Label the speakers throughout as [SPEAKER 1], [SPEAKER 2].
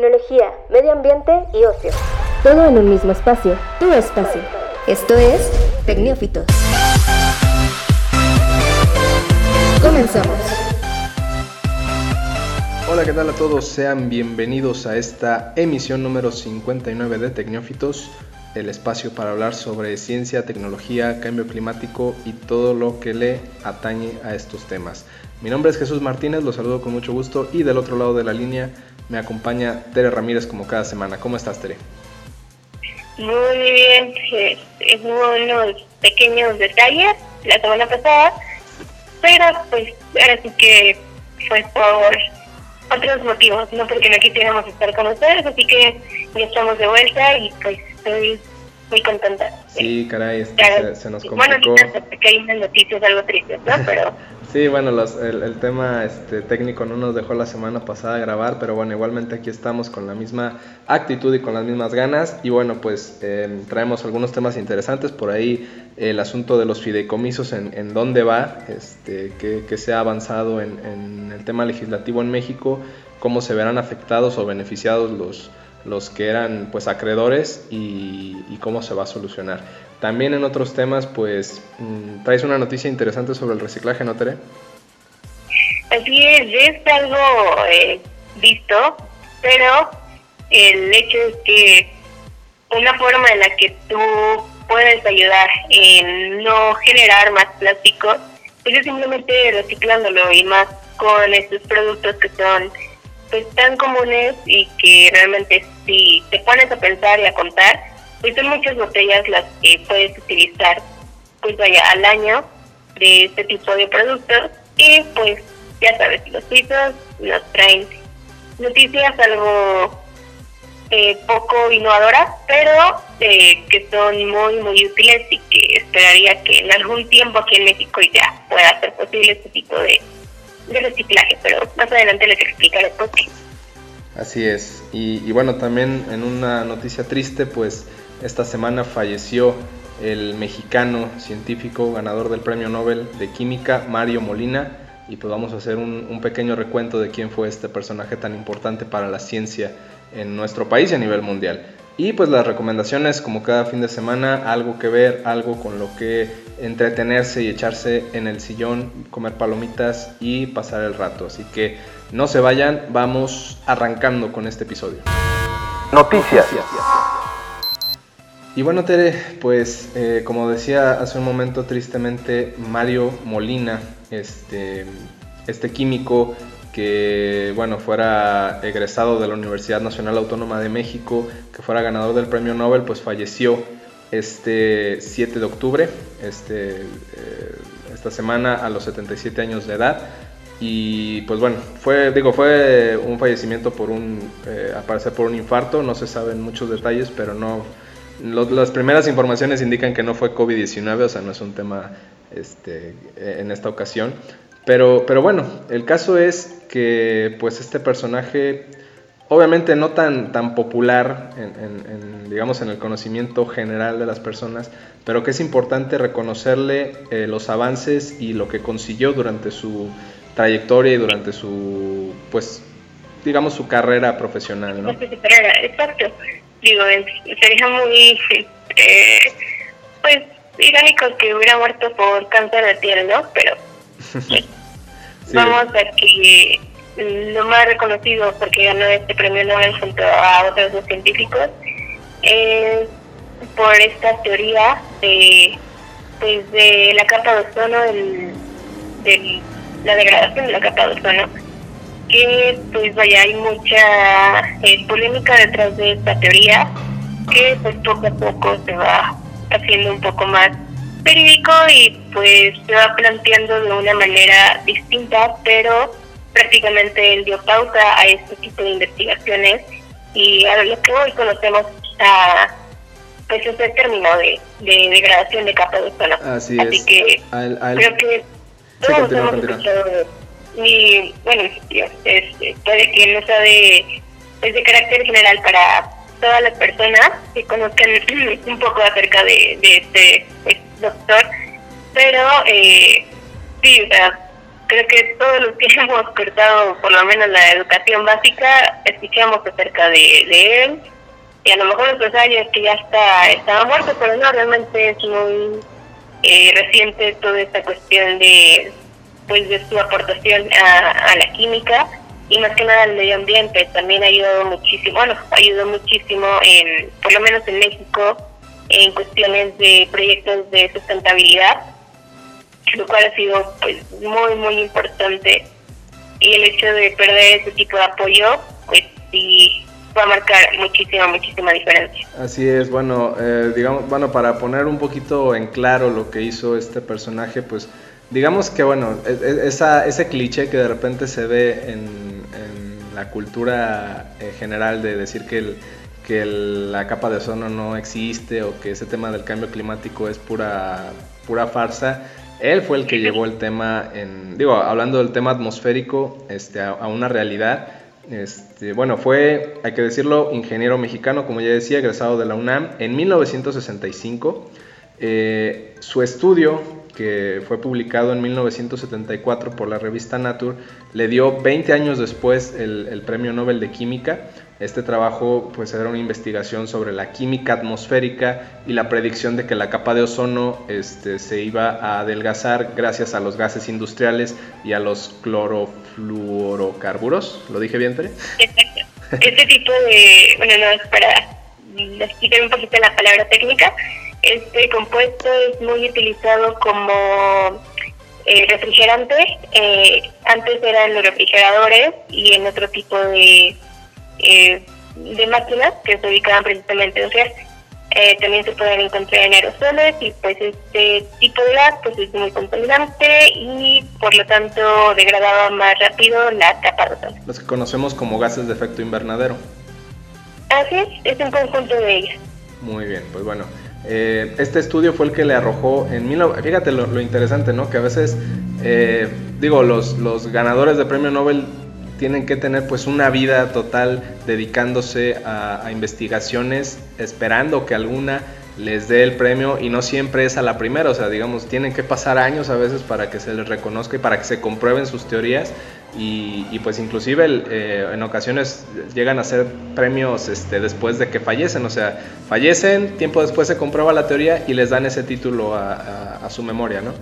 [SPEAKER 1] tecnología, medio ambiente y ocio. Todo en un mismo espacio, tu espacio. Esto es Tecnófitos. Comenzamos.
[SPEAKER 2] Hola, ¿qué tal a todos? Sean bienvenidos a esta emisión número 59 de Tecnófitos, el espacio para hablar sobre ciencia, tecnología, cambio climático y todo lo que le atañe a estos temas. Mi nombre es Jesús Martínez, los saludo con mucho gusto y del otro lado de la línea me acompaña Tere Ramírez como cada semana. ¿Cómo estás, Tere?
[SPEAKER 3] Muy bien, es unos pequeños detalles la semana pasada, pero pues ahora sí que fue por otros motivos, no porque no quisiéramos estar con ustedes, así que ya estamos de vuelta y pues estoy muy contenta.
[SPEAKER 2] Sí, caray, este, se, nos complicó.
[SPEAKER 3] Bueno, que hay unas noticias algo tristes, ¿no? Pero
[SPEAKER 2] Sí, bueno, el, tema este, técnico no nos dejó la semana pasada grabar, pero bueno, igualmente aquí estamos con la misma actitud y con las mismas ganas. Y bueno, pues em, traemos algunos temas interesantes, por ahí el asunto de los fideicomisos, en, en dónde va, este, que, se ha avanzado en, el tema legislativo en México, cómo se verán afectados o beneficiados los, los que eran pues acreedores y cómo se va a solucionar. También en otros temas, pues mm, traes una noticia interesante sobre el reciclaje, ¿no, Tere?
[SPEAKER 3] Así es, es algo eh, visto, pero el hecho es que una forma en la que tú puedes ayudar en no generar más plástico, pues es simplemente reciclándolo y más con estos productos que son pues tan comunes y que realmente si te pones a pensar y a contar, pues son muchas botellas las que puedes utilizar, pues vaya, al año de este tipo de productos. Y pues ya sabes, los suizos nos traen noticias algo eh, poco innovadoras, pero eh, que son muy, muy útiles y que esperaría que en algún tiempo aquí en México ya pueda ser posible este tipo de, de reciclaje, pero más adelante les explicaré por qué.
[SPEAKER 2] Así es, y bueno, también en una noticia triste, pues esta semana falleció el mexicano científico ganador del Premio Nobel de Química, Mario Molina, y pues vamos a hacer un, pequeño recuento de quién fue este personaje tan importante para la ciencia en nuestro país y a nivel mundial. Y pues las recomendaciones, como cada fin de semana, algo que ver, algo con lo que entretenerse y echarse en el sillón, comer palomitas y pasar el rato. Así que no se vayan, vamos arrancando con este episodio. Noticias. Y bueno, Tere, pues eh, como decía hace un momento, tristemente, Mario Molina, este, este químico que bueno, fuera egresado de la Universidad Nacional Autónoma de México, que fuera ganador del premio Nobel, pues falleció este 7 de octubre, este, eh, esta semana a los 77 años de edad. Y pues bueno, fue, digo, fue un fallecimiento por un, eh, aparecer por un infarto, no se saben muchos detalles, pero no, las primeras informaciones indican que no fue COVID-19, o sea, no es un tema este, en esta ocasión. Pero, pero bueno, el caso es que pues este personaje, obviamente no tan, tan popular en, digamos, en el conocimiento general de las personas, pero que es importante reconocerle eh, los avances y lo que consiguió durante su trayectoria y durante su, pues, digamos, su carrera profesional, ¿no?
[SPEAKER 3] Exacto digo, sería muy, eh, pues, irónico que hubiera muerto por cáncer de piel, ¿no? Pero vamos a que lo más reconocido porque ganó este premio Nobel junto a otros dos científicos es por esta teoría de, pues, de la capa de ozono, del, de la degradación de la capa de ozono que pues vaya hay mucha eh, polémica detrás de esta teoría que pues poco a poco se va haciendo un poco más verídico y pues se va planteando de una manera distinta pero prácticamente él dio pausa a este tipo de investigaciones y a lo que hoy conocemos a pues ese término de, de degradación de capa de ozono.
[SPEAKER 2] Así,
[SPEAKER 3] así que creo que todos hemos escuchado y bueno, este, puede que no sea de, es de carácter general para todas las personas que conozcan un poco acerca de, este, doctor, pero eh, sí, o sea, creo que todos los que hemos cortado por lo menos la educación básica escuchamos acerca de, él y a lo mejor los años que ya está estaba muerto pero no realmente es muy eh, reciente toda esta cuestión de pues de su aportación a, la química y más que nada al medio ambiente. También ha ayudado muchísimo bueno ayudó muchísimo en por lo menos en México en cuestiones de proyectos de sustentabilidad lo cual ha sido pues muy muy importante. Y el hecho de perder ese tipo de apoyo pues sí va a marcar muchísima muchísima diferencia.
[SPEAKER 2] Así es bueno eh, digamos bueno para poner un poquito en claro lo que hizo este personaje pues digamos que bueno e, e, esa, ese cliché que de repente se ve en, la cultura en general de decir que el que la capa de ozono no existe o que ese tema del cambio climático es pura pura farsa él fue el que llevó el tema, digo, hablando del tema atmosférico, este, a, una realidad. Este, bueno, fue, hay que decirlo, ingeniero mexicano, como ya decía, egresado de la UNAM en 1965. Eh, su estudio, que fue publicado en 1974 por la revista Nature, le dio 20 años después el, premio Nobel de Química este trabajo pues era una investigación sobre la química atmosférica y la predicción de que la capa de ozono este, se iba a adelgazar gracias a los gases industriales y a los clorofluorocarburos. ¿Lo dije bien, Tere?
[SPEAKER 3] Exacto. Este tipo de, bueno, no, para explicar un poquito la palabra técnica, este compuesto es muy utilizado como eh, refrigerante. Eh, antes eran los refrigeradores y en otro tipo de eh, de máquinas que se ubicaban precisamente en eh, también se pueden encontrar en aerosoles y pues este tipo de gas pues es muy contaminante y por lo tanto degradaba más rápido la capa de ozono.
[SPEAKER 2] Los que conocemos como gases de efecto invernadero.
[SPEAKER 3] Así es, es un conjunto de ellas.
[SPEAKER 2] Muy bien, pues bueno. Eh, este estudio fue el que le arrojó en mil... Fíjate lo, lo interesante, ¿no? Que a veces, eh, digo, los, los ganadores de premio Nobel tienen que tener pues una vida total dedicándose a, investigaciones, esperando que alguna les dé el premio y no siempre es a la primera, o sea, digamos, tienen que pasar años a veces para que se les reconozca y para que se comprueben sus teorías y, pues inclusive eh, en ocasiones llegan a ser premios este, después de que fallecen, o sea, fallecen, tiempo después se comprueba la teoría y les dan ese título a, su memoria, ¿no?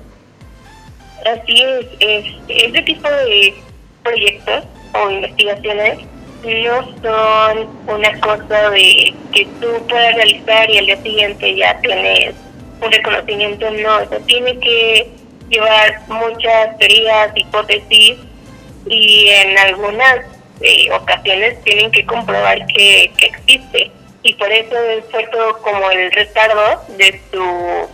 [SPEAKER 3] Así es, es, ese tipo de proyectos o investigaciones no son una cosa de que tú puedas realizar y al día siguiente ya tienes un reconocimiento, no, eso tiene que llevar muchas teorías, hipótesis y en algunas eh, ocasiones tienen que comprobar que, que existe. Y por eso fue todo como el retardo de su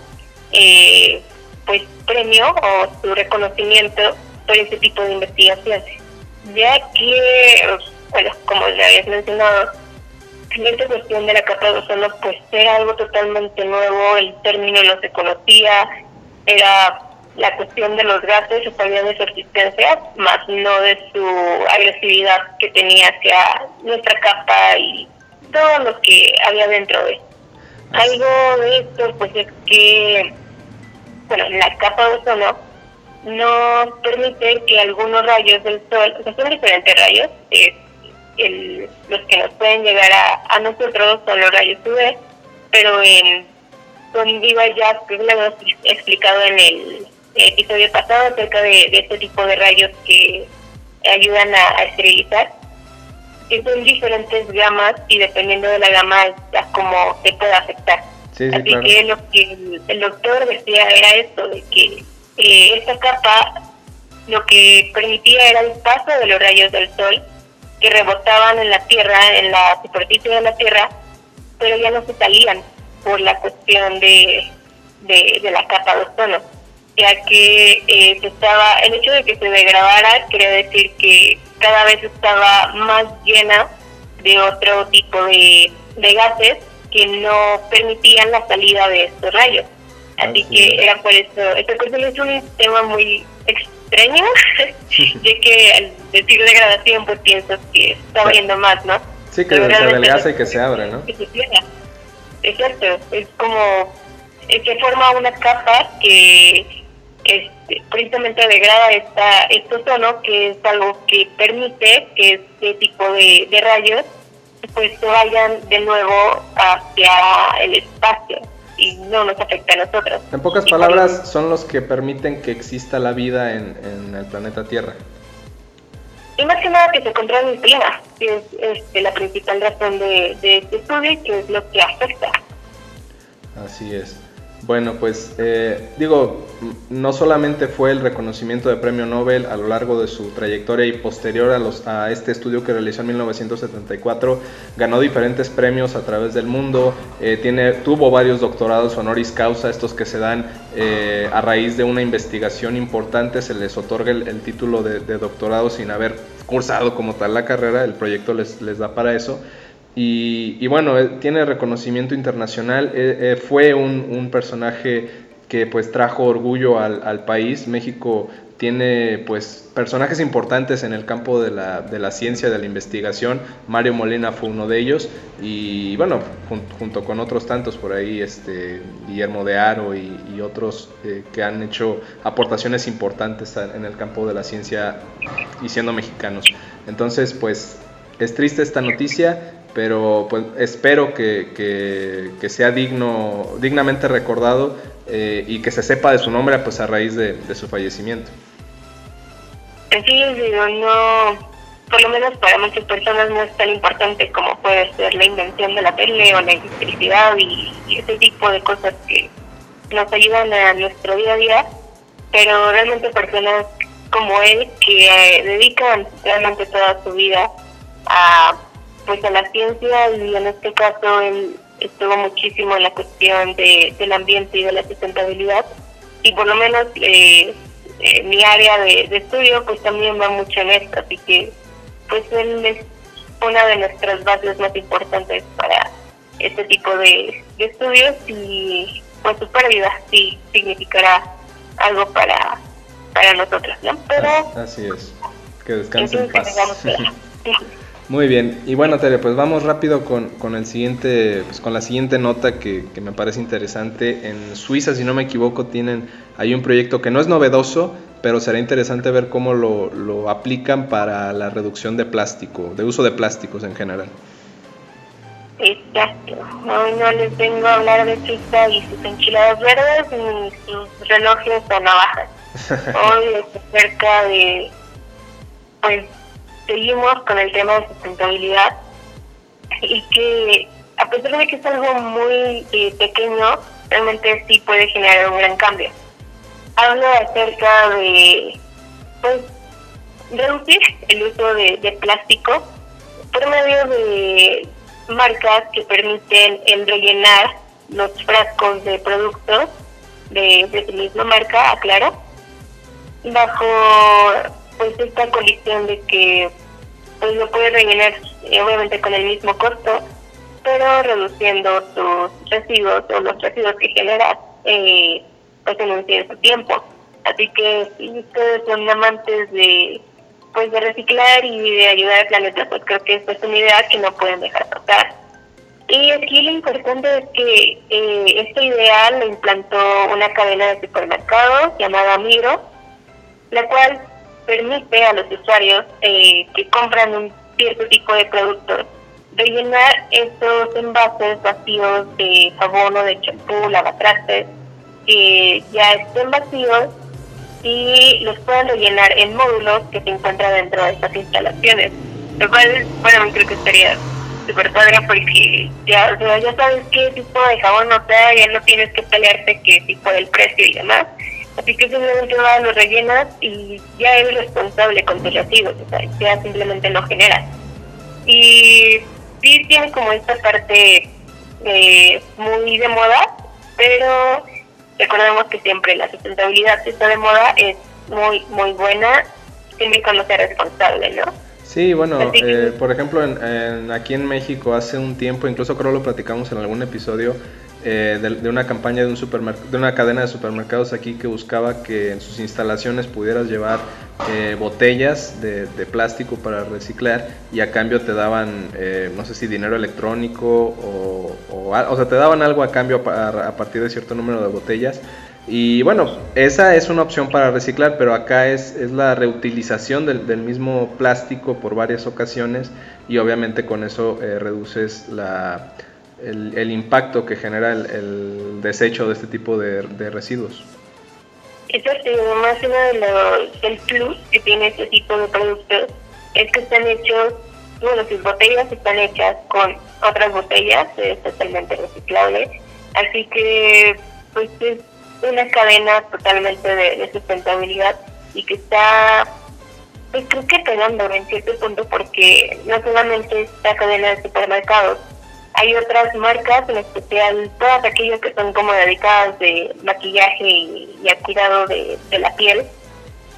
[SPEAKER 3] eh, pues premio o su reconocimiento por ese tipo de investigaciones. Ya que, bueno, como ya habías mencionado, en esta cuestión de la capa de ozono, pues era algo totalmente nuevo, el término no se conocía, era la cuestión de los gases, se sabía de su existencia, más no de su agresividad que tenía hacia nuestra capa y todo lo que había dentro de. Algo de esto, pues es que, bueno, la capa de ozono no permite que algunos rayos del sol, o sea, son diferentes rayos, eh, el, los que nos pueden llegar a, a nosotros son los rayos UV, pero en con Viva ya que lo hemos explicado en el episodio pasado acerca de, este tipo de rayos que ayudan a, esterilizar, que son diferentes gamas y dependiendo de la gama es como te puede afectar. Así que lo que el doctor decía era esto, de que eh, esta capa lo que permitía era el paso de los rayos del sol que rebotaban en la Tierra, en la superficie de la Tierra, pero ya no se salían por la cuestión de, de, la capa de ozono, ya que eh, estaba, el hecho de que se degradara quería decir que cada vez estaba más llena de otro tipo de, de gases que no permitían la salida de estos rayos. Así que era por eso. Esta cuestión es un tema muy extraño, ya que al decir degradación, pues piensas que está abriendo más, ¿no?
[SPEAKER 2] Sí, que se adelgaza y que se abre, ¿no?
[SPEAKER 3] Exacto, es como. se forma una capa que este, precisamente degrada esta, este ozono, que es algo que permite que este tipo de, de rayos pues se vayan de nuevo hacia el espacio y no nos afecta a nosotros.
[SPEAKER 2] En pocas palabras, son los que permiten que exista la vida en, en el planeta Tierra.
[SPEAKER 3] Y más que nada que se controle el clima, que es este, la principal razón de, de este estudio que es lo que afecta.
[SPEAKER 2] Así es. Bueno, pues eh, digo, no solamente fue el reconocimiento de premio Nobel a lo largo de su trayectoria y posterior a, los, a este estudio que realizó en 1974, ganó diferentes premios a través del mundo, eh, tiene, tuvo varios doctorados honoris causa, estos que se dan eh, a raíz de una investigación importante, se les otorga el, título de, doctorado sin haber cursado como tal la carrera, el proyecto les da para eso. Y, bueno, tiene reconocimiento internacional, eh, eh, fue un, personaje que pues trajo orgullo al, país. México tiene pues personajes importantes en el campo de la, de la, ciencia, de la investigación. Mario Molina fue uno de ellos y bueno, junto con otros tantos por ahí, este, Guillermo de Aro y, otros eh, que han hecho aportaciones importantes en el campo de la ciencia y siendo mexicanos. Entonces pues es triste esta noticia, pero pues espero que, que, sea digno, dignamente recordado eh, y que se sepa de su nombre pues a raíz de, su fallecimiento.
[SPEAKER 3] Sí, digo, no, por lo menos para muchas personas no es tan importante como puede ser la invención de la tele o la electricidad y, ese tipo de cosas que nos ayudan a nuestro día a día, pero realmente personas como él que eh, dedican realmente toda su vida a pues a la ciencia y en este caso él estuvo muchísimo en la cuestión de, del ambiente y de la sustentabilidad. Y por lo menos eh, eh, mi área de, estudio pues también va mucho en esto así que pues él es una de nuestras bases más importantes para este tipo de, estudios y pues su pérdida sí significará algo para para nosotros ¿no?
[SPEAKER 2] pero así es. Que descansen en paz Muy bien, y bueno Tere, pues vamos rápido con, con el siguiente, pues con la siguiente nota que, que, me parece interesante. En Suiza, si no me equivoco, tienen hay un proyecto que no es novedoso, pero será interesante ver cómo lo, lo aplican para la reducción de plástico, de uso de plásticos en general.
[SPEAKER 3] Exacto. Hoy no les vengo a hablar de Suiza y sus enchiladas verdes ni sus relojes o navajas. Hoy es acerca de pues seguimos con el tema de sustentabilidad y que a pesar de que es algo muy eh, pequeño, realmente sí puede generar un gran cambio. Hablo acerca de pues, reducir el uso de, plástico por medio de marcas que permiten el rellenar los frascos de productos de, de su misma marca, aclaro, bajo pues esta condición de que pues lo puede rellenar eh, obviamente con el mismo costo, pero reduciendo sus residuos o los residuos que genera eh, pues en un cierto tiempo. Así que si ustedes son amantes de pues de reciclar y de ayudar al planeta, pues creo que esta es una idea que no pueden dejar pasar. Y aquí lo importante es que eh, esta idea lo implantó una cadena de supermercados llamada Miro, la cual permite a los usuarios eh, que compran un cierto tipo de productos rellenar estos envases vacíos de jabón o de champú, lavatrastes, que ya estén vacíos y los puedan rellenar en módulos que se encuentran dentro de estas instalaciones. Lo cual, bueno, creo que estaría súper padre porque ya, ya sabes qué tipo de jabón no sea, ya no tienes que pelearte qué tipo del precio y demás. Así que simplemente va, lo rellenas y ya es responsable con tus residuos, o sea, ya simplemente lo generas. Y sí tiene como esta parte eh, muy de moda, pero recordemos que siempre la sustentabilidad si está de moda es muy, muy buena, siempre cuando sea responsable, ¿no?
[SPEAKER 2] Sí, bueno, eh, por ejemplo, en, aquí en México hace un tiempo, incluso creo lo platicamos en algún episodio, eh, de, una campaña de, un de una cadena de supermercados aquí que buscaba que en sus instalaciones pudieras llevar eh, botellas de, plástico para reciclar y a cambio te daban, eh, no sé si dinero electrónico o, o, sea, te daban algo a cambio a, partir de cierto número de botellas. Y bueno, esa es una opción para reciclar, pero acá es, es la reutilización del, del, mismo plástico por varias ocasiones y obviamente con eso eh, reduces la, el, el, impacto que genera el, desecho de este tipo de, residuos.
[SPEAKER 3] Eso es más uno de los, del plus que tiene este tipo de productos es que están hechos, bueno, sus botellas están hechas con otras botellas, es totalmente reciclable, así que pues es una cadena totalmente de, de, sustentabilidad y que está, pues creo que pegando en cierto punto porque no solamente esta cadena de supermercados, hay otras marcas, en especial todas aquellas que son como dedicadas de maquillaje y, y al cuidado de, la piel,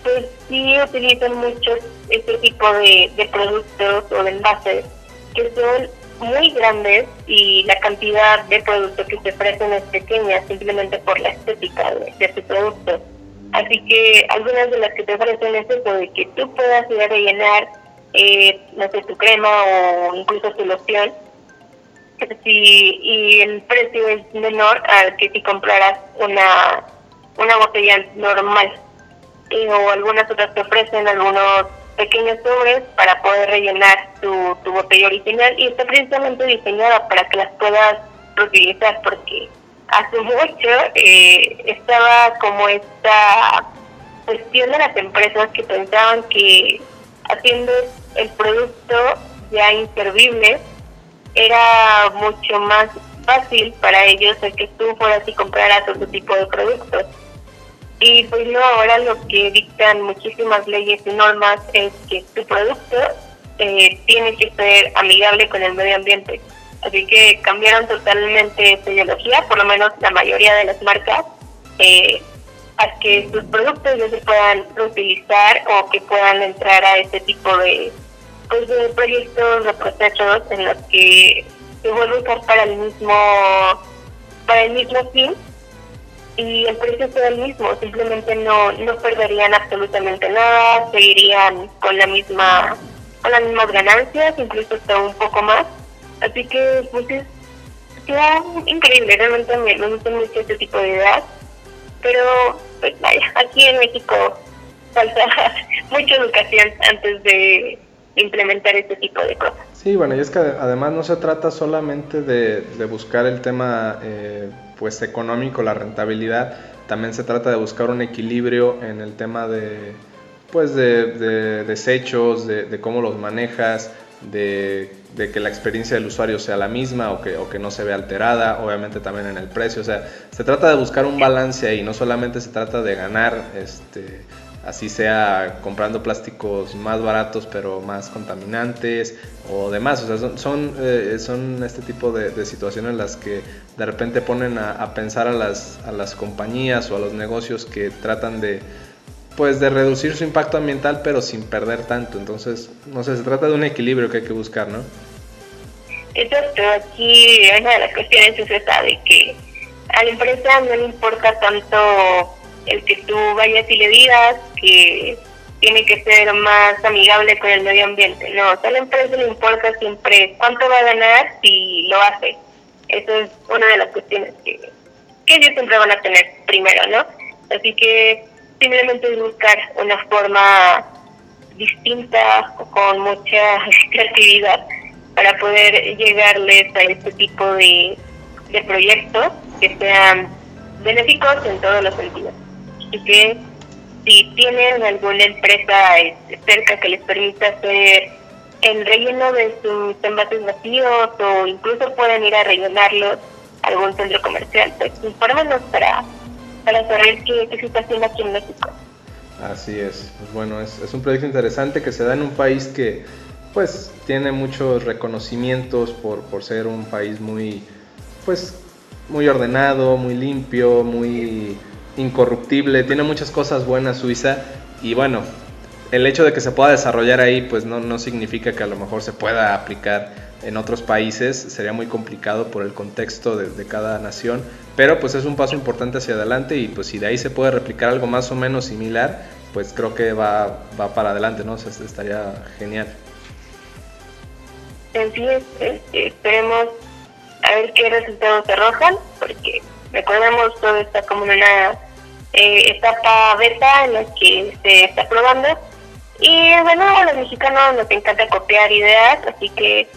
[SPEAKER 3] pues sí utilizan mucho este tipo de, de productos o de envases que son muy grandes y la cantidad de productos que se ofrecen es pequeña simplemente por la estética de, de su producto. Así que algunas de las que te ofrecen es eso, de que tú puedas ir a rellenar, eh, no sé, tu crema o incluso tu loción, si, y el precio es menor al que si compraras una, una botella normal. Y, o algunas otras te ofrecen algunos pequeños sobres para poder rellenar tu, tu botella original y está precisamente diseñada para que las puedas reutilizar porque hace mucho eh, estaba como esta cuestión de las empresas que pensaban que haciendo el producto ya inservible era mucho más fácil para ellos el que tú fueras y compraras otro tipo de productos y pues no, ahora lo que dictan muchísimas leyes y normas es que tu producto eh, tiene que ser amigable con el medio ambiente. Así que cambiaron totalmente esa ideología, por lo menos la mayoría de las marcas, eh, a que sus productos ya se puedan reutilizar o que puedan entrar a este tipo de, pues, de proyectos, de procesos en los que se vuelve a usar para el mismo, para el mismo fin y el precio será el mismo, simplemente no, no perderían absolutamente nada, seguirían con la misma con las mismas ganancias, incluso hasta un poco más. Así que pues es increíble, realmente me, me gusta mucho este tipo de ideas, pero pues vaya, aquí en México falta mucha educación antes de implementar este tipo de cosas.
[SPEAKER 2] Sí, bueno, y es que además no se trata solamente de, de buscar el tema eh, pues económico, la rentabilidad, también se trata de buscar un equilibrio en el tema de pues de, de desechos, de, de, cómo los manejas, de, de, que la experiencia del usuario sea la misma o que, o que no se vea alterada, obviamente también en el precio, o sea, se trata de buscar un balance ahí, no solamente se trata de ganar este, así sea comprando plásticos más baratos pero más contaminantes o demás. O sea, son, son, eh, son este tipo de, situaciones las que de repente ponen a, pensar a las, a las compañías o a los negocios que tratan de pues de reducir su impacto ambiental pero sin perder tanto. Entonces, no sé, se trata de un equilibrio que hay que buscar, ¿no?
[SPEAKER 3] Exacto, aquí una de las cuestiones es esa de que a la empresa no le importa tanto el que tú vayas y le digas que tiene que ser más amigable con el medio ambiente. No, a la empresa le importa siempre cuánto va a ganar si lo hace. Eso es una de las cuestiones que, ellos siempre van a tener primero, ¿no? Así que simplemente es buscar una forma distinta, con mucha creatividad, para poder llegarles a este tipo de, de proyectos que sean benéficos en todos los sentidos. Así que si tienen alguna empresa este, cerca que les permita hacer el relleno de sus envases vacíos o incluso pueden ir a rellenarlos a algún centro comercial, pues infórmenos para, para saber qué, qué situación aquí en México.
[SPEAKER 2] Así es, pues bueno, es, es un proyecto interesante que se da en un país que pues tiene muchos reconocimientos por, por ser un país muy pues muy ordenado, muy limpio, muy incorruptible, tiene muchas cosas buenas Suiza y bueno, el hecho de que se pueda desarrollar ahí pues no, no significa que a lo mejor se pueda aplicar en otros países, sería muy complicado por el contexto de, cada nación, pero pues es un paso importante hacia adelante y pues si de ahí se puede replicar algo más o menos similar, pues creo que va, va para adelante, ¿no? O sea, estaría genial.
[SPEAKER 3] Sí, esperemos a ver qué resultados arrojan, porque recordemos todo está como una eh, etapa beta en la que se está probando. Y bueno, a los mexicanos nos encanta copiar ideas, así que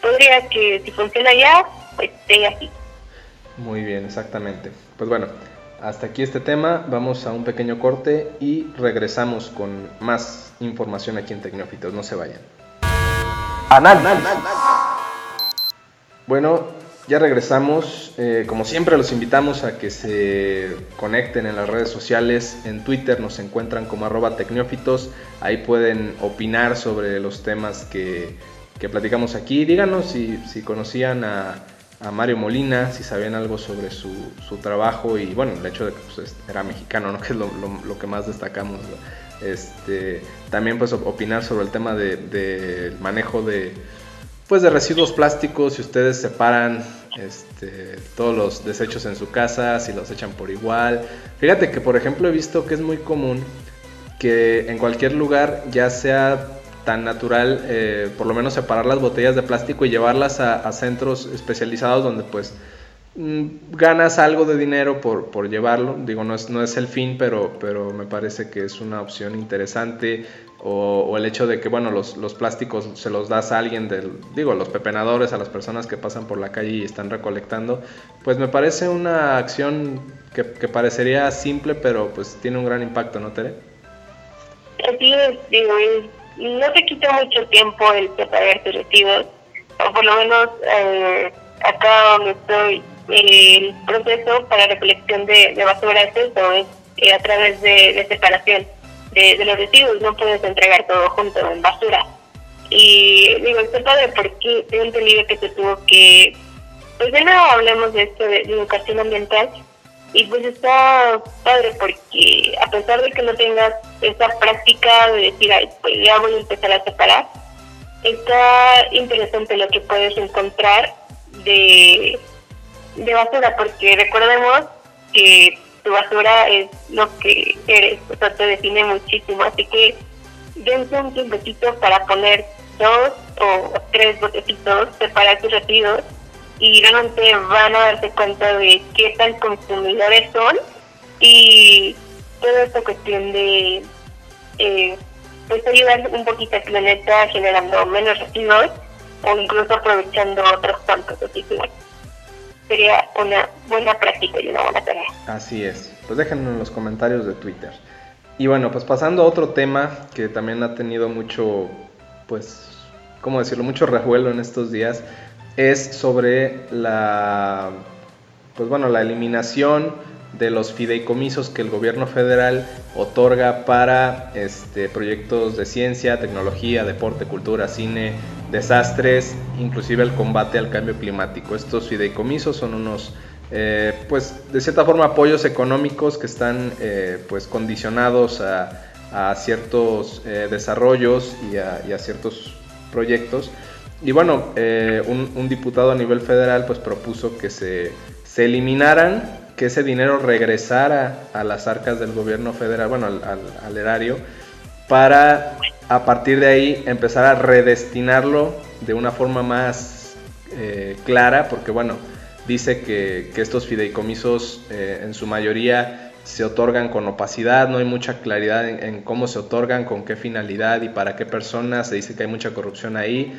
[SPEAKER 3] podría que si funciona ya, pues tenga así.
[SPEAKER 2] Muy bien, exactamente. Pues bueno, hasta aquí este tema, vamos a un pequeño corte y regresamos con más información aquí en Tecnófitos, no se vayan. Bueno, ya regresamos. Eh, como siempre, los invitamos a que se conecten en las redes sociales. En Twitter nos encuentran como arroba tecnófitos. Ahí pueden opinar sobre los temas que, que platicamos aquí. Díganos si, si conocían a, Mario Molina, si sabían algo sobre su, su, trabajo y, bueno, el hecho de que pues, era mexicano, ¿no? que es lo, lo, que más destacamos. Este, también, pues, opinar sobre el tema del de, de manejo de pues de residuos plásticos, si ustedes separan este, todos los desechos en su casa, si los echan por igual. Fíjate que, por ejemplo, he visto que es muy común que en cualquier lugar ya sea tan natural, eh, por lo menos separar las botellas de plástico y llevarlas a, a centros especializados donde pues mm, ganas algo de dinero por, por llevarlo. Digo, no es, no es el fin, pero, pero me parece que es una opción interesante o, el hecho de que, bueno, los, los, plásticos se los das a alguien del, digo, los pepenadores, a las personas que pasan por la calle y están recolectando, pues me parece una acción que, parecería simple, pero pues tiene un gran impacto, ¿no, Tere?
[SPEAKER 3] Así es, digo, no te quita mucho tiempo el preparar tus residuos, o por lo menos eh, acá donde estoy, el proceso para recolección de, de basura es es eh, a través de, de separación de, los residuos, no puedes entregar todo junto en basura. Y digo, está padre porque tengo entendido que se tuvo que, pues de nuevo hablemos de esto de, educación ambiental, y pues está padre porque a pesar de que no tengas esa práctica de decir, pues ya voy a empezar a separar, está interesante lo que puedes encontrar de, de basura, porque recordemos que basura es lo que eres, o sea, te define muchísimo. Así que dense un tiempecito para poner dos o tres botecitos, separar tus residuos y realmente van a darse cuenta de qué tan consumidores son y toda esta cuestión de eh, pues ayudar un poquito al planeta generando menos residuos o incluso aprovechando otros tantos. Así que sería una buena práctica y una buena tarea.
[SPEAKER 2] Así es. Pues déjenlo en los comentarios de Twitter. Y bueno, pues pasando a otro tema que también ha tenido mucho, pues, ¿cómo decirlo? Mucho revuelo en estos días, es sobre la, pues bueno, la eliminación de los fideicomisos que el gobierno federal otorga para este, proyectos de ciencia, tecnología, deporte, cultura, cine, desastres, inclusive el combate al cambio climático. Estos fideicomisos son unos, eh, pues, de cierta forma, apoyos económicos que están, eh, pues, condicionados a, ciertos eh, desarrollos y a, ciertos proyectos. Y bueno, un, diputado a nivel federal, pues, propuso que se, se eliminaran que ese dinero regresara a las arcas del gobierno federal, bueno, al, erario, para a partir de ahí empezar a redestinarlo de una forma más eh, clara, porque bueno, dice que, estos fideicomisos eh, en su mayoría se otorgan con opacidad, no hay mucha claridad en, en, cómo se otorgan, con qué finalidad y para qué personas, se dice que hay mucha corrupción ahí,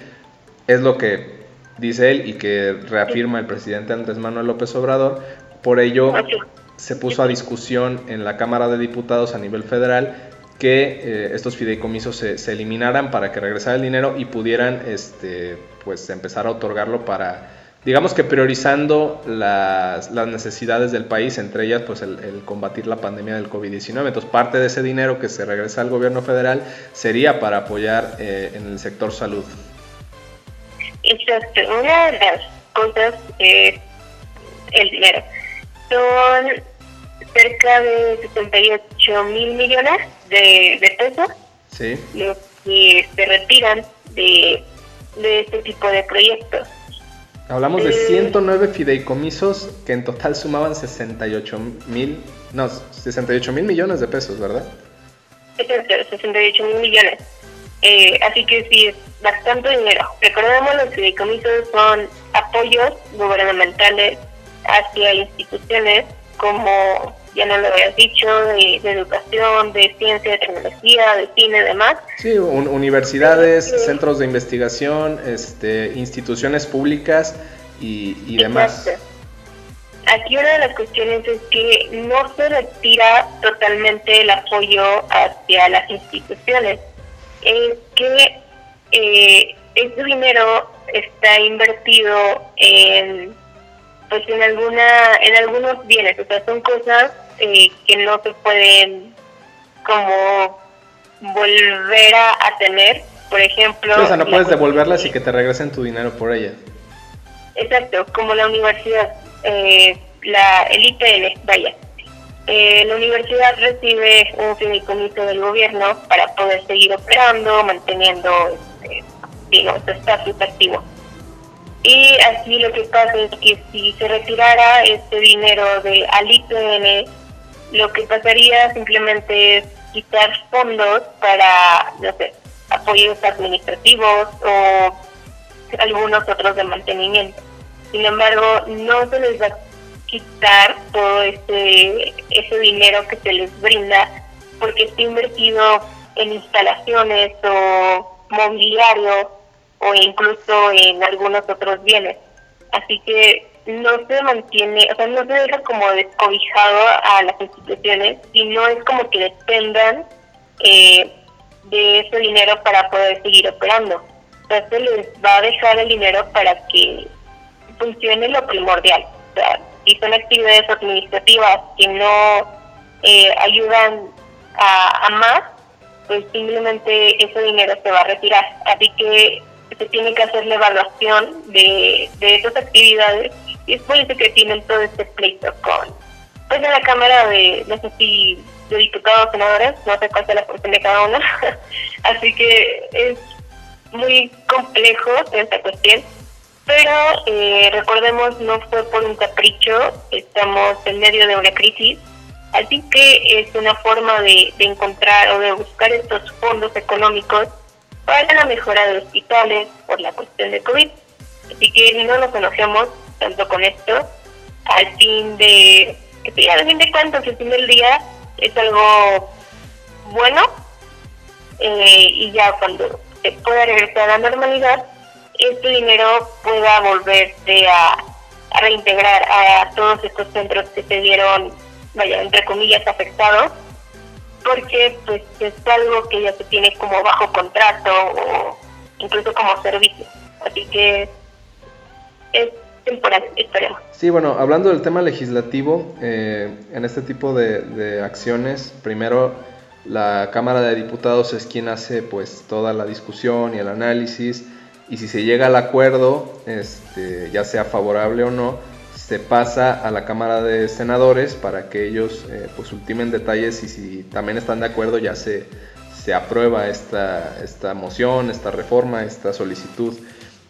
[SPEAKER 2] es lo que dice él y que reafirma el presidente Andrés Manuel López Obrador, por ello, se puso a discusión en la Cámara de Diputados a nivel federal que eh, estos fideicomisos se, eliminaran para que regresara el dinero y pudieran este, pues, empezar a otorgarlo para, digamos que priorizando las, necesidades del país, entre ellas pues, el, combatir la pandemia del COVID-19. Entonces, parte de ese dinero que se regresa al gobierno federal sería para apoyar eh, en el sector salud.
[SPEAKER 3] Exacto. Una de las cosas es el dinero son cerca de 78 mil millones de, pesos los que se retiran de, este tipo de proyectos.
[SPEAKER 2] Hablamos de 109 eh, fideicomisos que en total sumaban 68 mil, no, 68 mil millones de pesos, ¿verdad?
[SPEAKER 3] 68 mil millones. Eh, así que sí, es bastante dinero. Recordemos, los fideicomisos son apoyos gubernamentales hacia instituciones como ya no lo habías dicho, de, educación, de ciencia, de tecnología, de cine, demás.
[SPEAKER 2] Sí, universidades, centros de investigación, este, instituciones públicas y, y demás.
[SPEAKER 3] Aquí una de las cuestiones es que no se retira totalmente el apoyo hacia las instituciones. Es que eh, ese dinero está invertido en pues en alguna en algunos bienes o sea son cosas eh, que no se pueden como volver a, tener. Por ejemplo
[SPEAKER 2] o sea no puedes devolverlas y que te regresen tu dinero por ella
[SPEAKER 3] exacto como la universidad eh, la el IPN vaya. Eh, la universidad recibe un fideicomiso del gobierno para poder seguir operando manteniendo este, digamos su estatus activo y así lo que pasa es que si se retirara este dinero de al IPN, lo que pasaría simplemente es quitar fondos para, no sé, apoyos administrativos o algunos otros de mantenimiento. Sin embargo, no se les va a quitar todo ese, ese dinero que se les brinda porque está invertido en instalaciones o mobiliario o incluso en algunos otros bienes. Así que no se mantiene, o sea, no se deja como descobijado a las instituciones y no es como que dependan eh, de ese dinero para poder seguir operando. Se les va a dejar el dinero para que funcione lo primordial. O sea, si son actividades administrativas que no eh, ayudan a, a más, pues simplemente ese dinero se va a retirar. Así que se tiene que hacer la evaluación de, de esas actividades y es por eso que tienen todo este pleito con, pues en la Cámara de, no sé si de diputados senadores, no sé cuál es la función de cada uno, así que es muy complejo esta cuestión, pero eh, recordemos no fue por un capricho, estamos en medio de una crisis, así que es una forma de, de encontrar o de buscar estos fondos económicos para la mejora de hospitales por la cuestión de COVID. Así que no nos enojemos tanto con esto, al fin de, que al fin de cuentas, al fin del día es algo bueno eh, y ya cuando se pueda regresar a la normalidad, este dinero pueda volverse a, a reintegrar a todos estos centros que se vieron, vaya, entre comillas, afectados porque pues es algo que ya se tiene como bajo contrato o incluso como servicio. Así que es temporal, esperemos.
[SPEAKER 2] Sí, bueno, hablando del tema legislativo, eh, en este tipo de, acciones, primero la Cámara de Diputados es quien hace pues toda la discusión y el análisis y si se llega al acuerdo, este, ya sea favorable o no, se pasa a la Cámara de Senadores para que ellos eh, pues ultimen detalles y si también están de acuerdo ya se, se aprueba esta, esta moción, esta reforma, esta solicitud.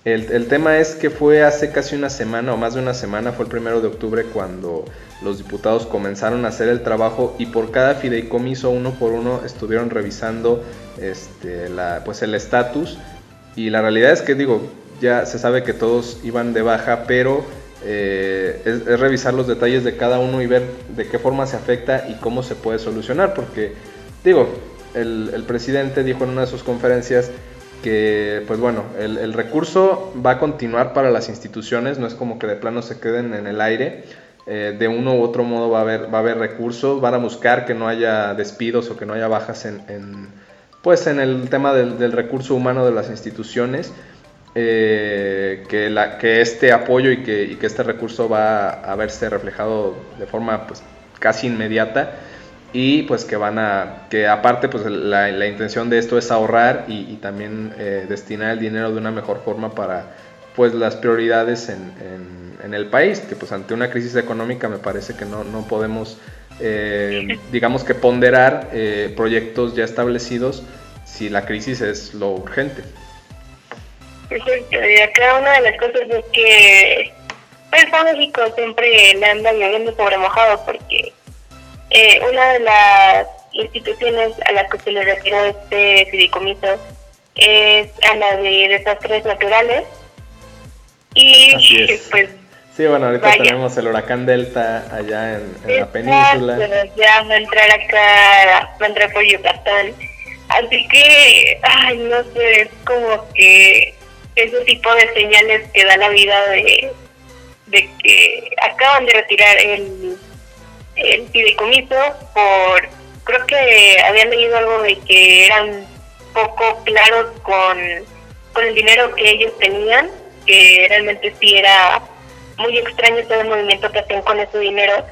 [SPEAKER 2] El, el, tema es que fue hace casi una semana o más de una semana, fue el primero de octubre cuando los diputados comenzaron a hacer el trabajo y por cada fideicomiso uno por uno estuvieron revisando este, la, pues el estatus y la realidad es que digo, ya se sabe que todos iban de baja, pero eh, es, revisar los detalles de cada uno y ver de qué forma se afecta y cómo se puede solucionar. Porque, digo, el, presidente dijo en una de sus conferencias que, pues bueno, el, recurso va a continuar para las instituciones, no es como que de plano se queden en el aire. Eh, de uno u otro modo va a haber, va a haber recursos, van a buscar que no haya despidos o que no haya bajas en, pues en el tema del, del recurso humano de las instituciones. Eh, que, la, que este apoyo y que, que, este recurso va a verse reflejado de forma pues, casi inmediata y pues que van a, que aparte pues la, la intención de esto es ahorrar y, también eh, destinar el dinero de una mejor forma para pues las prioridades en, en, el país, que pues ante una crisis económica me parece que no, no podemos eh, digamos que ponderar proyectos ya establecidos si la crisis es lo urgente.
[SPEAKER 3] Y acá una de las cosas es que pues a México siempre le anda lloviendo sobre mojado porque eh, una de las instituciones a las que se le retiró este fideicomiso es a la de desastres naturales y pues
[SPEAKER 2] Sí, bueno, ahorita tenemos el huracán Delta allá en, la península.
[SPEAKER 3] Ya va a entrar acá, va a entrar por Yucatán. Así que, ay, no sé, es como que ese tipo de señales que da la vida de, que acaban de retirar el, el fideicomiso por, creo que habían leído algo de que eran poco claros con, con el dinero que ellos tenían, que realmente sí era muy extraño todo el movimiento que hacen con ese dinero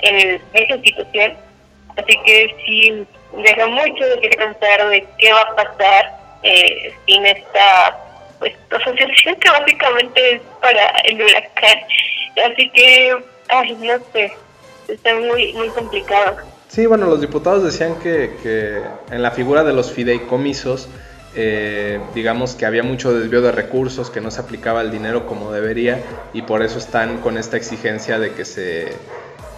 [SPEAKER 3] en esa institución. Así que sí deja mucho de que pensar de qué va a pasar eh, sin esta pues asociación que básicamente es para el huracán. Así que, ay, no sé, está muy, muy complicado.
[SPEAKER 2] Sí, bueno, los diputados decían que, que en la figura de los fideicomisos, eh, digamos que había mucho desvío de recursos, que no se aplicaba el dinero como debería y por eso están con esta exigencia de que se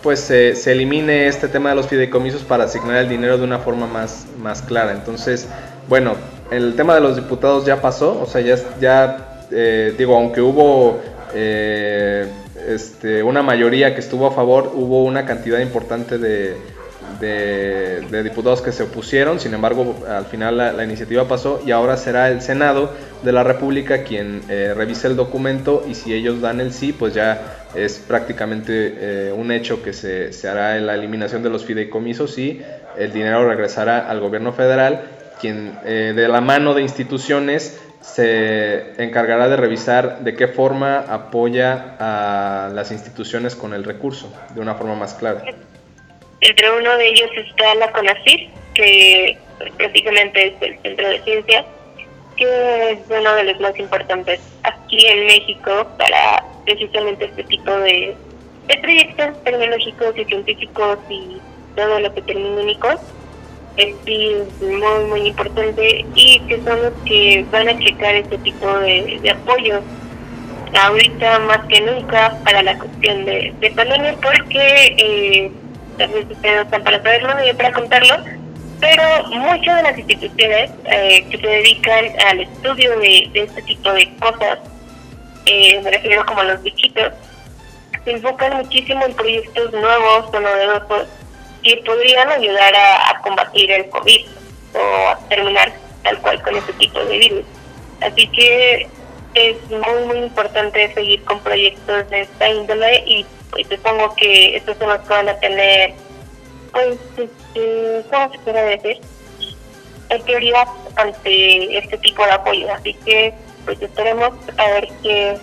[SPEAKER 2] pues se, elimine este tema de los fideicomisos para asignar el dinero de una forma más, más clara. Entonces, bueno, el tema de los diputados ya pasó, o sea, ya, eh, digo, aunque hubo eh, este, una mayoría que estuvo a favor, hubo una cantidad importante de, de, diputados que se opusieron, sin embargo al final la, iniciativa pasó y ahora será el Senado de la República quien eh, revise el documento y si ellos dan el sí, pues ya es prácticamente eh, un hecho que se, se, hará la eliminación de los fideicomisos y el dinero regresará al gobierno federal, quien eh, de la mano de instituciones se encargará de revisar de qué forma apoya a las instituciones con el recurso, de una forma más clara.
[SPEAKER 3] Entre uno de ellos está la CONACYT, que prácticamente es el centro de ciencia, que es uno de los más importantes aquí en México para precisamente este tipo de, proyectos tecnológicos y científicos y todo lo que termina en ICOS. Es muy, muy importante y que son los que van a checar este tipo de, de apoyos ahorita más que nunca para la cuestión de, de pandemia porque eh, ustedes están para saberlo y para contarlo, pero muchas de las instituciones eh, que se dedican al estudio de, este tipo de cosas, eh, me refiero como a los bichitos, se enfocan muchísimo en proyectos nuevos o novedosos que podrían ayudar a, combatir el COVID o a terminar tal cual con este tipo de virus. Así que es muy, muy importante seguir con proyectos de esta índole y pues supongo que estos son los que van a tener, pues, este, ¿cómo se puede decir? En prioridad ante este tipo de apoyo. Así que, pues esperemos a ver qué,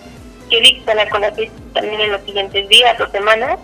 [SPEAKER 3] qué dicta la CONAPIS también en los siguientes días o semanas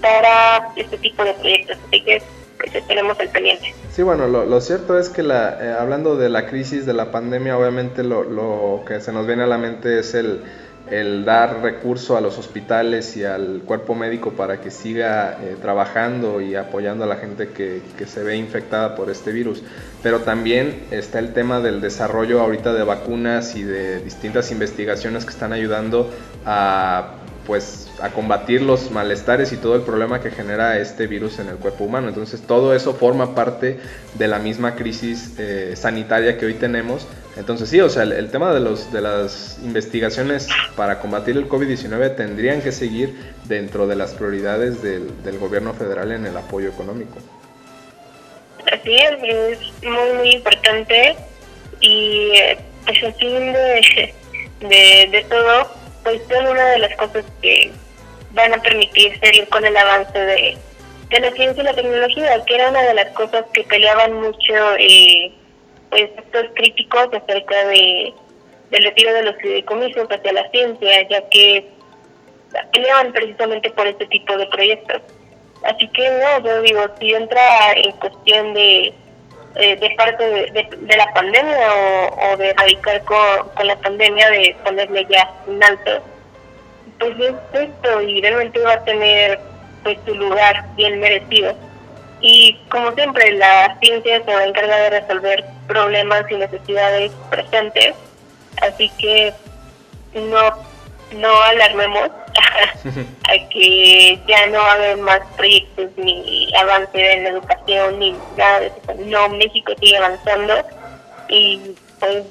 [SPEAKER 3] para este tipo de proyectos. Así que, pues esperemos el pendiente.
[SPEAKER 2] Sí, bueno, lo, lo cierto es que la, eh, hablando de la crisis de la pandemia, obviamente lo, lo que se nos viene a la mente es el el dar recurso a los hospitales y al cuerpo médico para que siga eh, trabajando y apoyando a la gente que, que, se ve infectada por este virus. Pero también está el tema del desarrollo ahorita de vacunas y de distintas investigaciones que están ayudando a pues a combatir los malestares y todo el problema que genera este virus en el cuerpo humano. Entonces todo eso forma parte de la misma crisis eh, sanitaria que hoy tenemos. Entonces sí, o sea, el, tema de, los, de las investigaciones para combatir el COVID-19 tendrían que seguir dentro de las prioridades del, gobierno federal en el apoyo económico.
[SPEAKER 3] Así es, es muy, muy importante y eh, pues al fin de, de todo pues son una de las cosas que van a permitir seguir con el avance de, la ciencia y la tecnología, que era una de las cosas que peleaban mucho eh, pues estos críticos acerca de del retiro de los fideicomisos hacia la ciencia, ya que peleaban precisamente por este tipo de proyectos. Así que no, yo digo, si entra en cuestión de eh, de parte de, la pandemia o, de erradicar con, la pandemia, de ponerle ya un alto, pues es esto y realmente va a tener pues su lugar bien merecido. Y como siempre, la ciencia se va a encargar de resolver problemas y necesidades presentes, así que no, no alarmemos a que ya no va a haber más proyectos ni avance en la educación ni nada de eso. No, México sigue avanzando y pues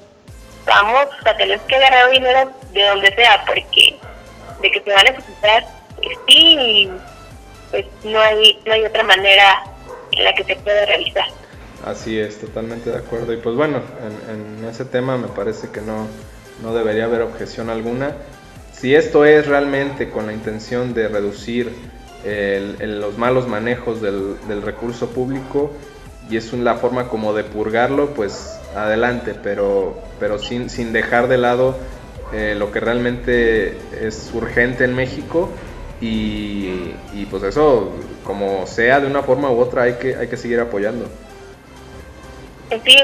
[SPEAKER 3] vamos a tener que agarrar dinero de donde sea porque de que se van a necesitar, pues sí, pues no hay, no hay otra manera en la que se pueda realizar.
[SPEAKER 2] Así es, totalmente de acuerdo. Y pues bueno, en, ese tema me parece que no, no debería haber objeción alguna. Si esto es realmente con la intención de reducir los malos manejos del, recurso público y es la forma como de purgarlo, pues adelante, pero, pero sin, sin dejar de lado eh, lo que realmente es urgente en México y, y, pues eso, como sea de una forma u otra, hay que, hay que seguir apoyando.
[SPEAKER 3] Sí,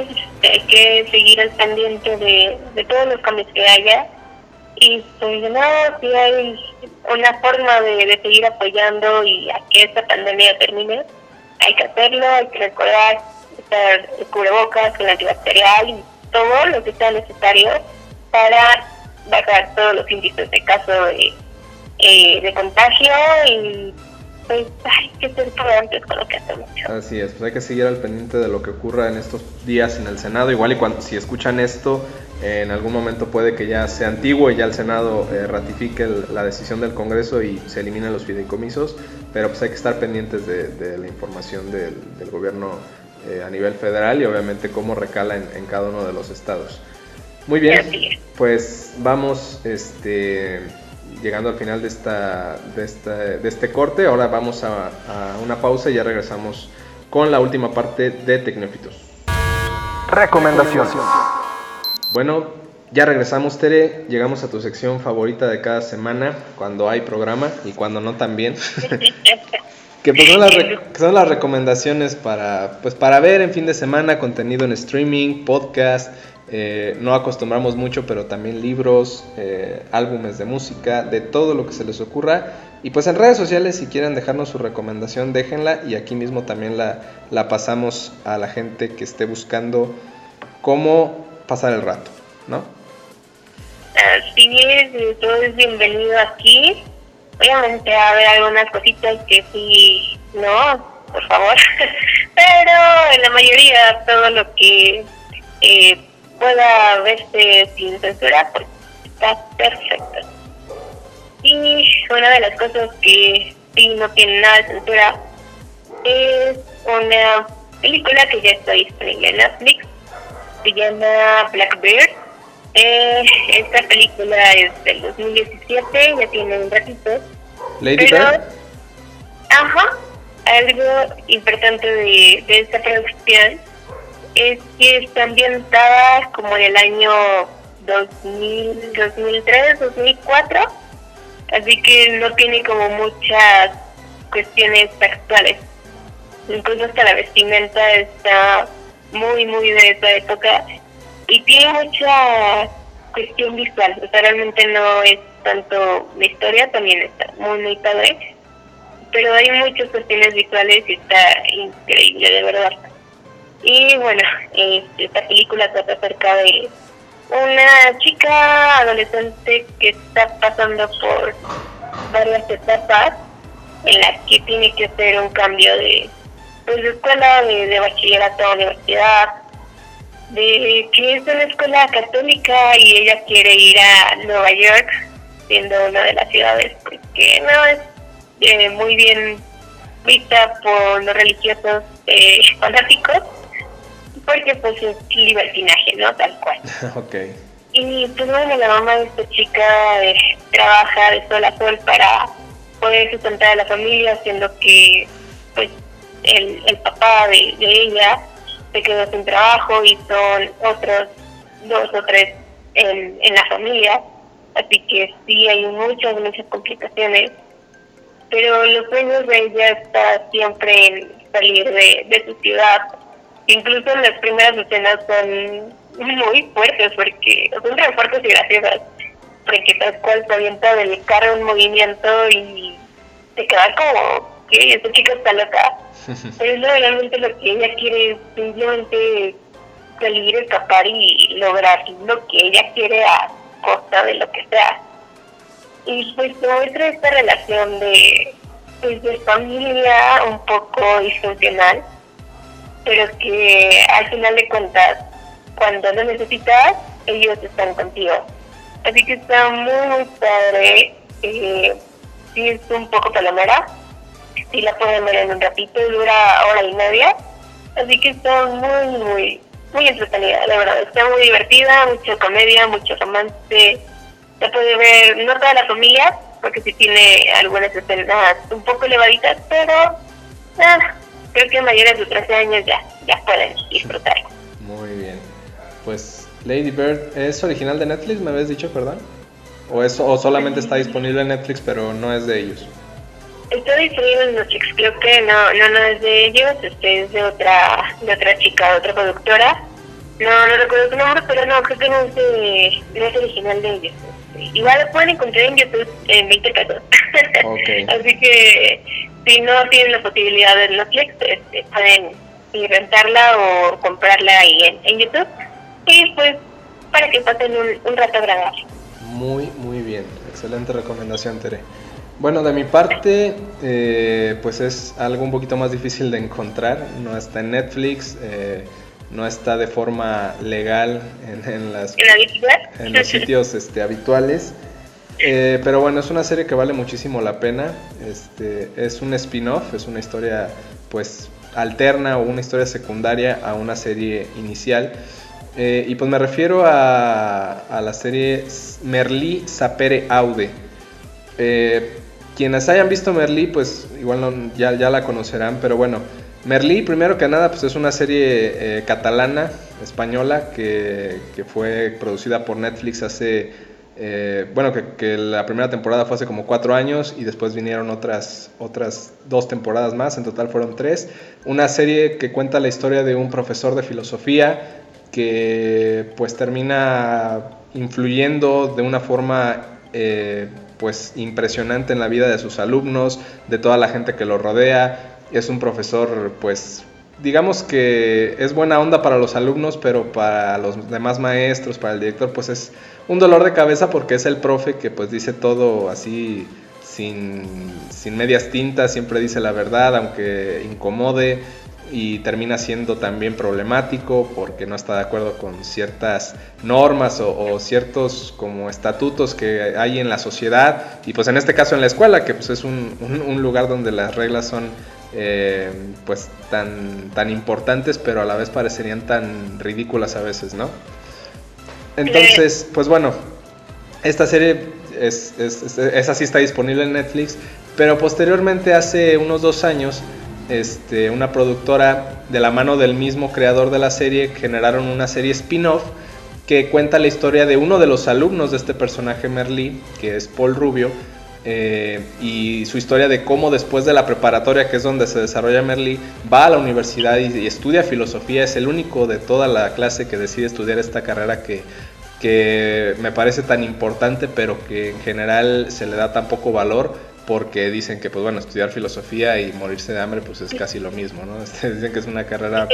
[SPEAKER 3] hay que seguir al pendiente de, de todos los cambios que haya y pues no, si hay una forma de, seguir apoyando y a que esta pandemia termine, hay que hacerlo, hay que recordar usar el cubrebocas, el antibacterial y todo lo que sea necesario para bajar todos los índices de caso de, eh, de contagio y pues hay que ser con lo que hacemos.
[SPEAKER 2] Así es, pues hay que seguir al pendiente de lo que ocurra en estos días en el Senado. Igual y cuando si escuchan esto, en algún momento puede que ya sea antiguo y ya el Senado eh, ratifique la decisión del Congreso y se eliminen los fideicomisos, pero pues hay que estar pendientes de, la información del, gobierno eh, a nivel federal y obviamente cómo recala en, cada uno de los estados. Muy bien, pues vamos este, llegando al final de, esta, de, de este corte. Ahora vamos a, a, una pausa y ya regresamos con la última parte de Tecnófitos.
[SPEAKER 4] Recomendaciones.
[SPEAKER 2] Bueno, ya regresamos, Tere. Llegamos a tu sección favorita de cada semana, cuando hay programa y cuando no también. que pues son las, son las recomendaciones para, pues para ver en fin de semana contenido en streaming, podcast. Eh, no acostumbramos mucho, pero también libros, eh, álbumes de música, de todo lo que se les ocurra. Y pues en redes sociales, si quieren dejarnos su recomendación, déjenla. Y aquí mismo también la, la pasamos a la gente que esté buscando cómo pasar el rato, ¿no?
[SPEAKER 3] Así es, todo es bienvenido aquí. Obviamente a haber algunas cositas que sí, no, por favor, pero en la mayoría todo lo que eh, pueda verse sin censura, pues está perfecto. Y una de las cosas que sí no tiene nada de censura es una película que ya está disponible en Netflix se llama Blackbird. Eh, esta película es del 2017, ya tiene un ratito.
[SPEAKER 2] Lady Bird.
[SPEAKER 3] Ajá. Algo importante de, de esta producción es que está ambientada como en el año 2000, 2003, 2004. Así que no tiene como muchas cuestiones actuales. Incluso hasta la vestimenta está muy, muy de esa época y tiene mucha cuestión visual, o sea, realmente no es tanto la historia, también está muy, muy padre, pero hay muchas cuestiones visuales y está increíble, de verdad. Y bueno, esta película trata acerca de una chica adolescente que está pasando por varias etapas en las que tiene que hacer un cambio de pues de escuela de, bachillerato a universidad, de que es una escuela católica y ella quiere ir a Nueva York, siendo una de las ciudades pues, que no es eh, muy bien vista por los religiosos eh, fanáticos, porque pues es libertinaje, ¿no? Tal cual. Y pues bueno, la mamá de esta chica eh, trabaja de sol a sol para poder sustentar a la familia, haciendo que pues el, el papá de, ella se quedó sin trabajo y son otros dos o tres en, en la familia, así que sí hay muchas, muchas complicaciones, pero los sueños de ella está siempre en salir de, de su ciudad, incluso en las primeras escenas son muy fuertes, porque son muy fuertes y graciosas, porque tal cual se avienta del carro en movimiento y se queda como, que esa chica está loca, pero no, realmente lo que ella quiere es simplemente salir, escapar y lograr lo que ella quiere a costa de lo que sea. Y pues muestra esta relación de, pues, de familia un poco disfuncional, pero que al final de cuentas, cuando lo necesitas, ellos están contigo. Así que está muy, muy padre eh, sí es un poco palomera, sí la pueden ver en un ratito, dura hora y media, así que está muy, muy, muy entretenida, la verdad, está muy divertida, mucha comedia, mucho romance, se puede ver, no toda la familia, porque sí tiene algunas escenas un poco elevaditas, pero ah, creo que mayores de 13 años ya, ya pueden disfrutar.
[SPEAKER 2] Muy bien, pues Lady Bird es original de Netflix, me habías dicho, perdón. ¿O, eso, o solamente está disponible en Netflix, pero no es de ellos?
[SPEAKER 3] Está disponible en Netflix, creo que no, no, no es de ellos, este es de otra, de otra chica, de otra productora. No, no recuerdo su nombre, pero no, creo que no es, de, no es original de ellos. Este, igual lo pueden encontrar en YouTube en 20 pesos.
[SPEAKER 2] Okay.
[SPEAKER 3] Así que si no tienen la posibilidad de Netflix, este, pueden rentarla o comprarla ahí en, en YouTube. Y pues para que pasen un, un rato agradable.
[SPEAKER 2] Muy, muy bien. Excelente recomendación, Tere. Bueno, de mi parte, eh, pues es algo un poquito más difícil de encontrar. No está en Netflix, eh, no está de forma legal en, en las,
[SPEAKER 3] ¿En
[SPEAKER 2] en los sitios este, habituales. Eh, pero bueno, es una serie que vale muchísimo la pena. Este, es un spin-off, es una historia pues alterna o una historia secundaria a una serie inicial. Eh, y pues me refiero a, a la serie Merlí Sapere Aude. Eh, quienes hayan visto Merlí, pues igual ya, la conocerán, pero bueno, Merlí, primero que nada, pues es una serie eh, catalana, española, que, fue producida por Netflix hace, eh, bueno, que, que la primera temporada fue hace como cuatro años y después vinieron otras, otras dos temporadas más, en total fueron tres. Una serie que cuenta la historia de un profesor de filosofía que pues termina influyendo de una forma eh, pues impresionante en la vida de sus alumnos, de toda la gente que lo rodea. Es un profesor pues digamos que es buena onda para los alumnos, pero para los demás maestros, para el director pues es un dolor de cabeza porque es el profe que pues dice todo así sin, sin medias tintas, siempre dice la verdad, aunque incomode y termina siendo también problemático porque no está de acuerdo con ciertas normas o, o ciertos como estatutos que hay en la sociedad y pues en este caso en la escuela que pues es un, un- un lugar donde las reglas son eh, pues tan, tan importantes pero a la vez parecerían tan ridículas a veces, ¿no? Entonces, pues bueno, esta serie es, es, es- esa sí está disponible en Netflix, pero posteriormente hace unos dos años, este, una productora de la mano del mismo creador de la serie generaron una serie spin-off que cuenta la historia de uno de los alumnos de este personaje Merlí, que es Paul Rubio, eh, y su historia de cómo después de la preparatoria, que es donde se desarrolla Merlí, va a la universidad y, y estudia filosofía, es el único de toda la clase que decide estudiar esta carrera que, que me parece tan importante, pero que en general se le da tan poco valor porque dicen que pues bueno estudiar filosofía y morirse de hambre pues es casi lo mismo no Este, dicen que es una carrera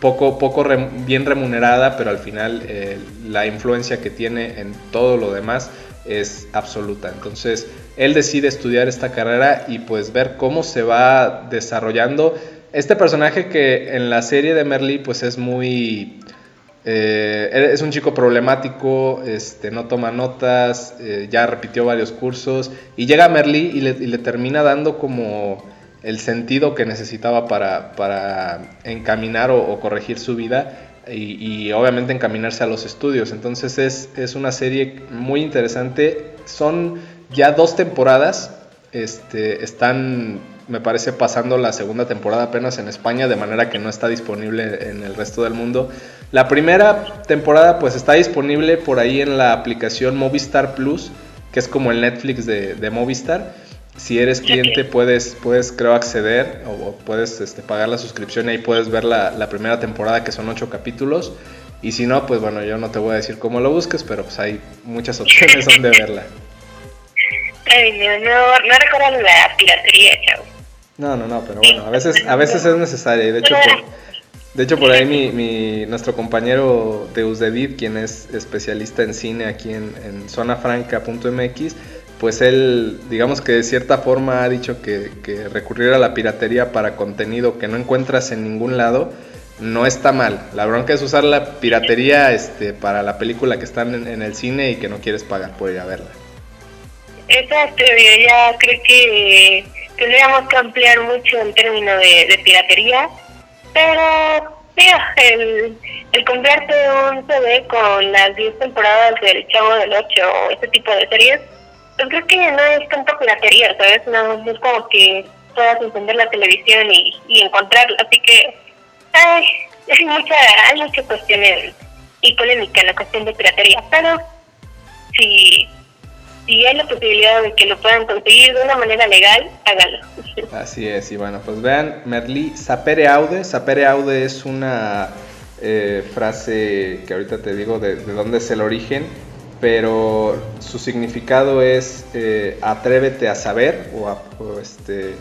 [SPEAKER 2] poco poco bien remunerada pero al final eh, la influencia que tiene en todo lo demás es absoluta. Entonces él decide estudiar esta carrera y pues ver cómo se va desarrollando. Este personaje que en la serie de Merlí pues es muy eh, es un chico problemático, este, no toma notas, eh, ya repitió varios cursos y llega a Merlí y le, termina dando como el sentido que necesitaba para, para encaminar o, o corregir su vida y, y obviamente encaminarse a los estudios. Entonces es, es una serie muy interesante. Son ya dos temporadas, este, están me parece pasando la segunda temporada apenas en España, de manera que no está disponible en el resto del mundo. La primera temporada pues está disponible por ahí en la aplicación Movistar Plus, que es como el Netflix de, de Movistar. Si eres cliente puedes, puedes creo acceder o, puedes este, pagar la suscripción y ahí puedes ver la, la primera temporada que son ocho capítulos. Y si no, pues bueno, yo no te voy a decir cómo lo busques, pero pues hay muchas opciones donde verla.
[SPEAKER 3] Ay, no, no, no recuerdo la piratería, chavo.
[SPEAKER 2] No, no, no, pero bueno, a veces, a veces es necesaria. De hecho, por, de hecho, por ahí mi, mi- nuestro compañero Deus David, quien es especialista en cine aquí en, en zonafranca.mx, pues él, digamos que de cierta forma ha dicho que, que recurrir a la piratería para contenido que no encuentras en ningún lado no está mal. La bronca es usar la piratería este, para la película que está en, en el cine y que no quieres pagar por ir a verla.
[SPEAKER 3] Exacto, ya creo que tendríamos que ampliar mucho en términos de, piratería, pero mira, el, el comprarte un CD con las 10 temporadas del Chavo del 8 o ese tipo de series, pues creo que no es tanto piratería, ¿sabes? No, es como que puedas encender la televisión y, y encontrarla, así que ay, hay mucha, hay mucha cuestiones y polémica en la cuestión de piratería, pero si si hay la posibilidad de que lo puedan conseguir de una manera legal, háganlo.
[SPEAKER 2] Así es, y bueno, pues vean, Merlí, sapere aude, sapere aude es una eh, frase que ahorita te digo de, dónde es el origen, pero su significado es eh, atrévete a saber, o, este...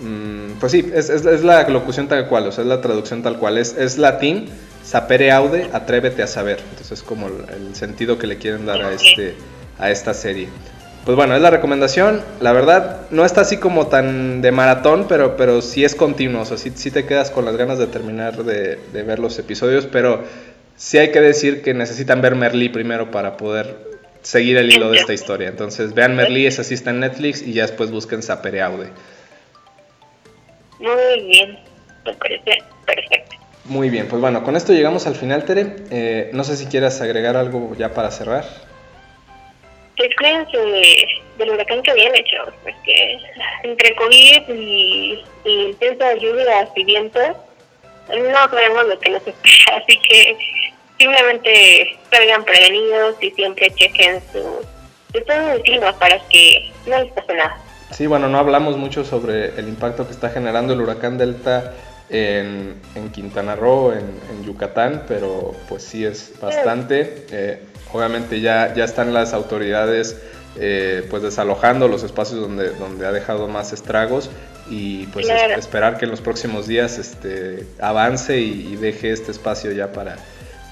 [SPEAKER 2] Mm, pues sí, es, es, la locución tal cual, o sea, es la traducción tal cual, es, es latín, sapere aude, atrévete a saber. Entonces es como el, sentido que le quieren dar a este a esta serie. Pues bueno, es la recomendación. La verdad, no está así como tan de maratón, pero, pero sí es continuo. O sea, sí, te quedas con las ganas de terminar de, ver los episodios, pero sí hay que decir que necesitan ver Merlí primero para poder seguir el hilo de esta historia. Entonces, vean Merlí, esa sí está en Netflix, y ya después busquen Sapereaude.
[SPEAKER 3] Muy bien, me parece perfecto.
[SPEAKER 2] Muy bien, pues bueno, con esto llegamos al final, Tere. Eh, no sé si quieras agregar algo ya para cerrar
[SPEAKER 3] pues cuídense del huracán que habían hecho, porque entre COVID y, y intensa lluvia y viento, no sabemos lo que nos espera, así que simplemente salgan prevenidos y siempre chequen su, su para que no les pase nada.
[SPEAKER 2] Sí, bueno, no hablamos mucho sobre el impacto que está generando el huracán Delta en, en Quintana Roo, en, en, Yucatán, pero pues sí es bastante. Eh, obviamente ya, ya están las autoridades eh, pues desalojando los espacios donde, donde ha dejado más estragos y pues esperar que en los próximos días este, avance y, deje este espacio ya para,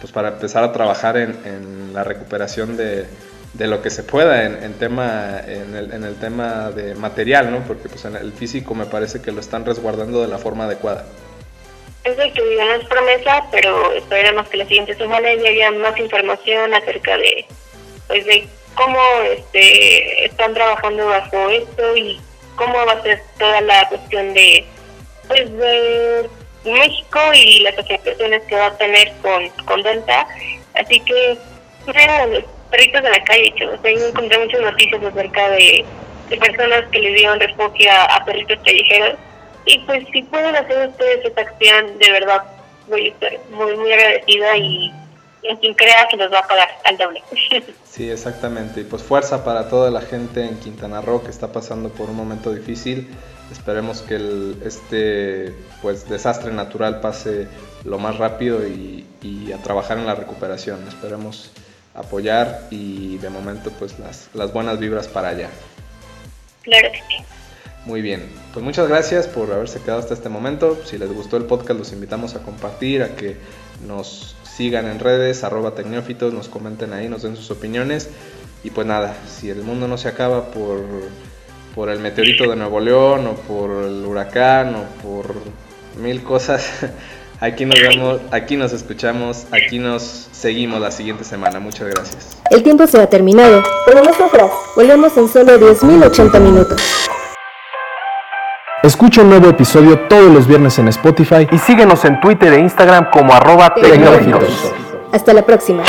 [SPEAKER 2] pues para empezar a trabajar en, en la recuperación de, de, lo que se pueda en, en tema, en, el, en el tema de material, ¿no? porque pues en el físico me parece que lo están resguardando de la forma adecuada.
[SPEAKER 3] Exacto, no es promesa, pero esperemos que la siguiente semana ya haya más información acerca de, pues, de cómo este, están trabajando bajo esto y cómo va a ser toda la cuestión de, pues, de México y las afectaciones que va a tener con, con Delta. Así que, vean los perritos de la calle, chavos. Ahí encontré muchas noticias acerca de, de personas que le dieron refugio a perritos callejeros y pues si pueden hacer ustedes esa acción, de verdad voy a estar muy, muy agradecida y en quien crea que nos va a pagar al doble.
[SPEAKER 2] Sí, exactamente. Y pues fuerza para toda la gente en Quintana Roo que está pasando por un momento difícil. Esperemos que el, este pues desastre natural pase lo más rápido y, y, a trabajar en la recuperación. Esperemos apoyar y de momento pues las, las buenas vibras para allá.
[SPEAKER 3] Claro que sí.
[SPEAKER 2] Muy bien, pues muchas gracias por haberse quedado hasta este momento. Si les gustó el podcast, los invitamos a compartir, a que nos sigan en redes, arroba tecnófitos, nos comenten ahí, nos den sus opiniones. Y pues nada, si el mundo no se acaba por, por el meteorito de Nuevo León, o por el huracán, o por mil cosas, aquí nos vemos, aquí nos escuchamos, aquí nos seguimos la siguiente semana. Muchas gracias.
[SPEAKER 1] El tiempo se ha terminado, pero no sufras, volvemos en solo 10.080 minutos.
[SPEAKER 5] Escucha un nuevo episodio todos los viernes en Spotify
[SPEAKER 4] y síguenos en Twitter e Instagram como arroba
[SPEAKER 1] Hasta la próxima.